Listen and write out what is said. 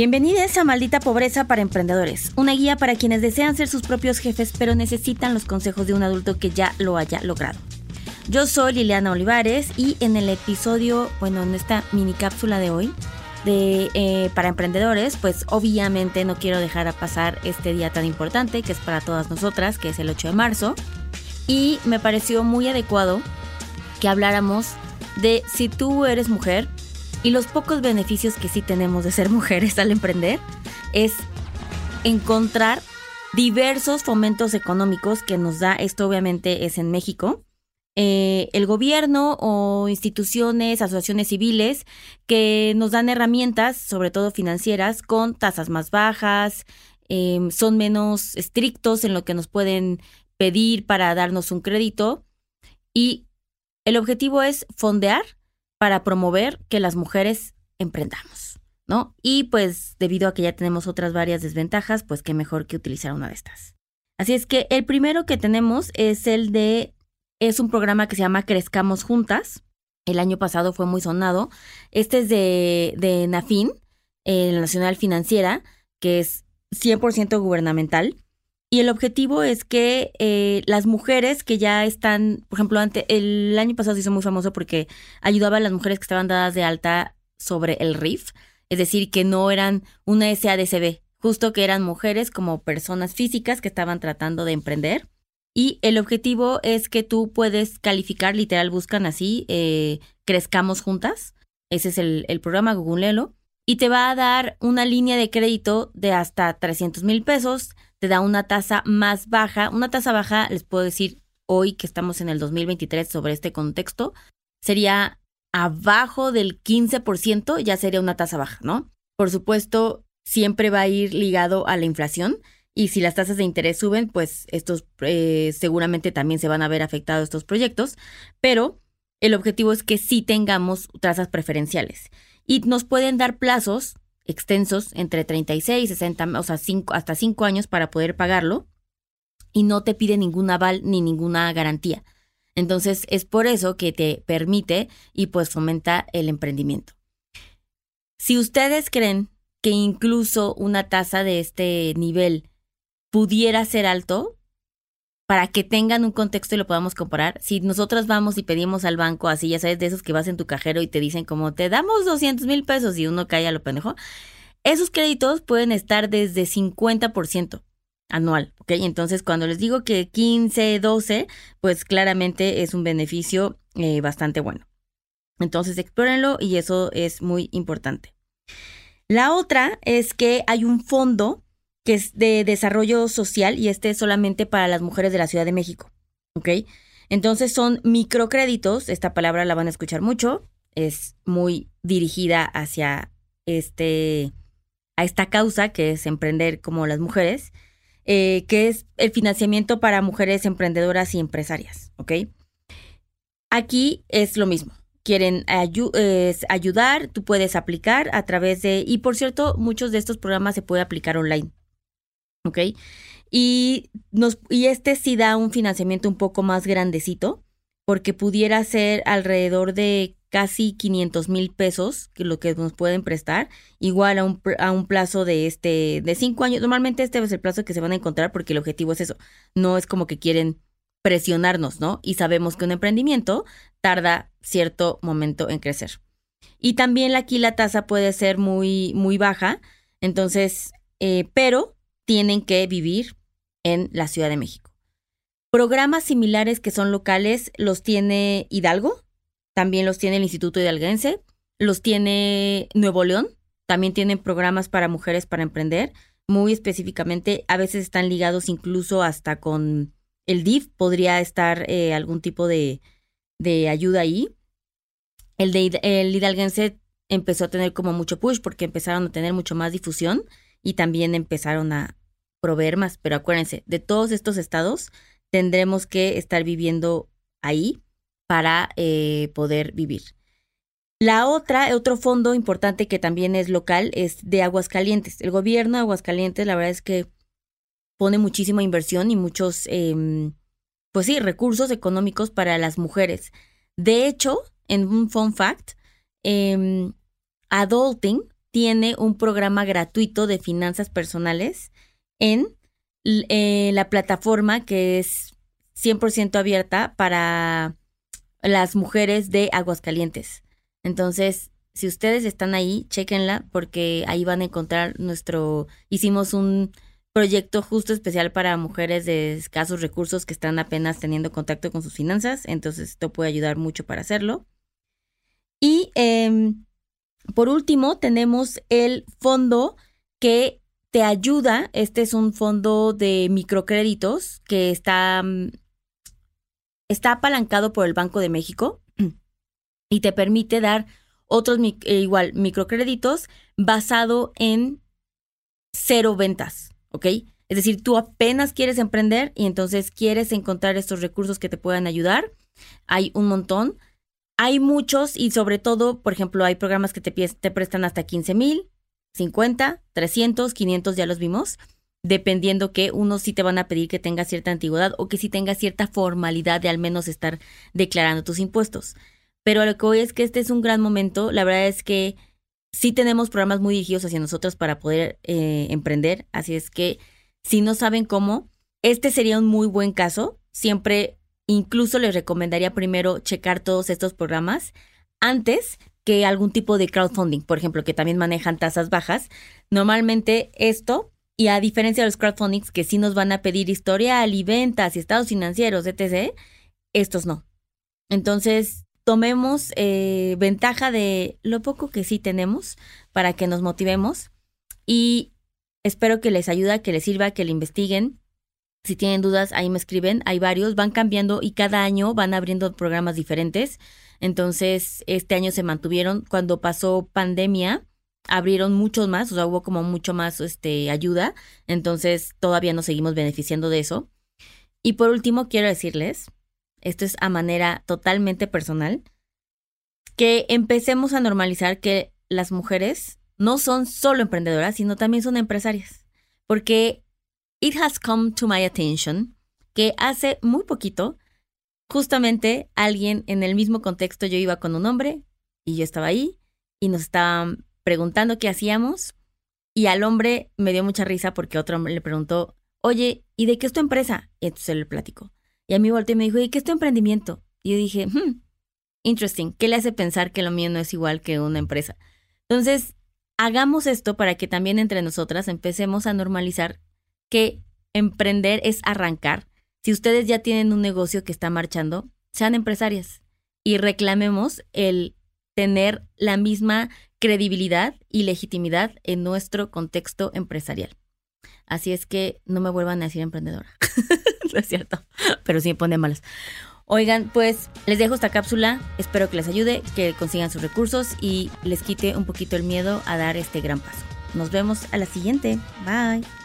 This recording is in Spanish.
Bienvenidos a Maldita Pobreza para Emprendedores, una guía para quienes desean ser sus propios jefes pero necesitan los consejos de un adulto que ya lo haya logrado. Yo soy Liliana Olivares y en el episodio, bueno, en esta mini cápsula de hoy de eh, para emprendedores, pues obviamente no quiero dejar a pasar este día tan importante que es para todas nosotras, que es el 8 de marzo, y me pareció muy adecuado que habláramos de si tú eres mujer, y los pocos beneficios que sí tenemos de ser mujeres al emprender es encontrar diversos fomentos económicos que nos da, esto obviamente es en México, eh, el gobierno o instituciones, asociaciones civiles que nos dan herramientas, sobre todo financieras, con tasas más bajas, em, son menos estrictos en lo que nos pueden pedir para darnos un crédito. Y el objetivo es fondear para promover que las mujeres emprendamos, ¿no? Y pues debido a que ya tenemos otras varias desventajas, pues qué mejor que utilizar una de estas. Así es que el primero que tenemos es el de, es un programa que se llama Crezcamos Juntas. El año pasado fue muy sonado. Este es de, de NAFIN, eh, la Nacional Financiera, que es 100% gubernamental. Y el objetivo es que eh, las mujeres que ya están, por ejemplo, ante, el año pasado se hizo muy famoso porque ayudaba a las mujeres que estaban dadas de alta sobre el RIF, es decir, que no eran una SADCB, justo que eran mujeres como personas físicas que estaban tratando de emprender. Y el objetivo es que tú puedes calificar, literal, buscan así, eh, crezcamos juntas. Ese es el, el programa, Google Y te va a dar una línea de crédito de hasta 300 mil pesos te da una tasa más baja. Una tasa baja, les puedo decir hoy que estamos en el 2023 sobre este contexto, sería abajo del 15%, ya sería una tasa baja, ¿no? Por supuesto, siempre va a ir ligado a la inflación y si las tasas de interés suben, pues estos eh, seguramente también se van a ver afectados estos proyectos, pero el objetivo es que sí tengamos tasas preferenciales y nos pueden dar plazos extensos entre 36 y 60, o sea, hasta 5 años para poder pagarlo y no te pide ningún aval ni ninguna garantía. Entonces es por eso que te permite y pues fomenta el emprendimiento. Si ustedes creen que incluso una tasa de este nivel pudiera ser alto, para que tengan un contexto y lo podamos comparar, si nosotros vamos y pedimos al banco, así ya sabes, de esos que vas en tu cajero y te dicen como te damos 200 mil pesos y uno cae a lo pendejo, esos créditos pueden estar desde 50% anual, ¿ok? Entonces, cuando les digo que 15, 12, pues claramente es un beneficio eh, bastante bueno. Entonces, explórenlo y eso es muy importante. La otra es que hay un fondo que es de desarrollo social y este es solamente para las mujeres de la Ciudad de México. ¿Ok? Entonces son microcréditos, esta palabra la van a escuchar mucho, es muy dirigida hacia este, a esta causa que es emprender como las mujeres, eh, que es el financiamiento para mujeres emprendedoras y empresarias. ¿Ok? Aquí es lo mismo. Quieren ayudar, tú puedes aplicar a través de, y por cierto, muchos de estos programas se puede aplicar online. ¿Ok? Y, nos, y este sí da un financiamiento un poco más grandecito, porque pudiera ser alrededor de casi 500 mil pesos, que lo que nos pueden prestar, igual a un, a un plazo de este de cinco años. Normalmente este es el plazo que se van a encontrar porque el objetivo es eso. No es como que quieren presionarnos, ¿no? Y sabemos que un emprendimiento tarda cierto momento en crecer. Y también aquí la tasa puede ser muy, muy baja, entonces, eh, pero tienen que vivir en la Ciudad de México. Programas similares que son locales los tiene Hidalgo, también los tiene el Instituto Hidalguense, los tiene Nuevo León, también tienen programas para mujeres para emprender, muy específicamente, a veces están ligados incluso hasta con el DIF, podría estar eh, algún tipo de, de, ayuda ahí. El, de, el hidalguense empezó a tener como mucho push porque empezaron a tener mucho más difusión y también empezaron a, proveer más, pero acuérdense, de todos estos estados tendremos que estar viviendo ahí para eh, poder vivir. La otra, otro fondo importante que también es local, es de Aguascalientes. El gobierno de Aguascalientes, la verdad es que pone muchísima inversión y muchos, em, pues sí, recursos económicos para las mujeres. De hecho, en un fun fact, em, Adulting tiene un programa gratuito de finanzas personales en eh, la plataforma que es 100% abierta para las mujeres de Aguascalientes. Entonces, si ustedes están ahí, chequenla porque ahí van a encontrar nuestro, hicimos un proyecto justo especial para mujeres de escasos recursos que están apenas teniendo contacto con sus finanzas, entonces esto puede ayudar mucho para hacerlo. Y em, por último, tenemos el fondo que te ayuda, este es un fondo de microcréditos que está, mm, está apalancado por el Banco de México y te permite dar otros eh, igual microcréditos basado en cero ventas, ¿ok? Es decir, tú apenas quieres emprender y entonces quieres encontrar estos recursos que te puedan ayudar. Hay un montón. Hay muchos y sobre todo, por ejemplo, hay programas que te, te prestan hasta 15 mil, 50, 300, 500, ya los vimos, dependiendo que unos sí te van a pedir que tengas cierta antigüedad o que sí tengas cierta formalidad de al menos estar declarando tus impuestos. Pero lo que hoy es que este es un gran momento. La verdad es que sí tenemos programas muy dirigidos hacia nosotros para poder eh, emprender. Así es que si no saben cómo, este sería un muy buen caso. Siempre, incluso les recomendaría primero checar todos estos programas antes que algún tipo de crowdfunding, por ejemplo, que también manejan tasas bajas. Normalmente esto, y a diferencia de los crowdfundings que sí nos van a pedir historial y ventas y estados financieros, etc., estos no. Entonces, tomemos eh, ventaja de lo poco que sí tenemos para que nos motivemos y espero que les ayude, que les sirva, que le investiguen. Si tienen dudas, ahí me escriben. Hay varios, van cambiando y cada año van abriendo programas diferentes. Entonces, este año se mantuvieron. Cuando pasó pandemia, abrieron muchos más, o sea, hubo como mucho más este, ayuda. Entonces, todavía nos seguimos beneficiando de eso. Y por último, quiero decirles esto es a manera totalmente personal, que empecemos a normalizar que las mujeres no son solo emprendedoras, sino también son empresarias. Porque it has come to my attention que hace muy poquito, justamente alguien en el mismo contexto, yo iba con un hombre y yo estaba ahí y nos estaban preguntando qué hacíamos y al hombre me dio mucha risa porque otro hombre le preguntó, oye, ¿y de qué es tu empresa? Y entonces le platico. Y a mí volteó y me dijo, ¿y qué es tu emprendimiento? Y yo dije, hmm, interesting, ¿qué le hace pensar que lo mío no es igual que una empresa? Entonces, hagamos esto para que también entre nosotras empecemos a normalizar que emprender es arrancar. Si ustedes ya tienen un negocio que está marchando, sean empresarias y reclamemos el tener la misma credibilidad y legitimidad en nuestro contexto empresarial. Así es que no me vuelvan a decir emprendedora. no es cierto, pero sí me pone malas. Oigan, pues les dejo esta cápsula, espero que les ayude, que consigan sus recursos y les quite un poquito el miedo a dar este gran paso. Nos vemos a la siguiente. Bye.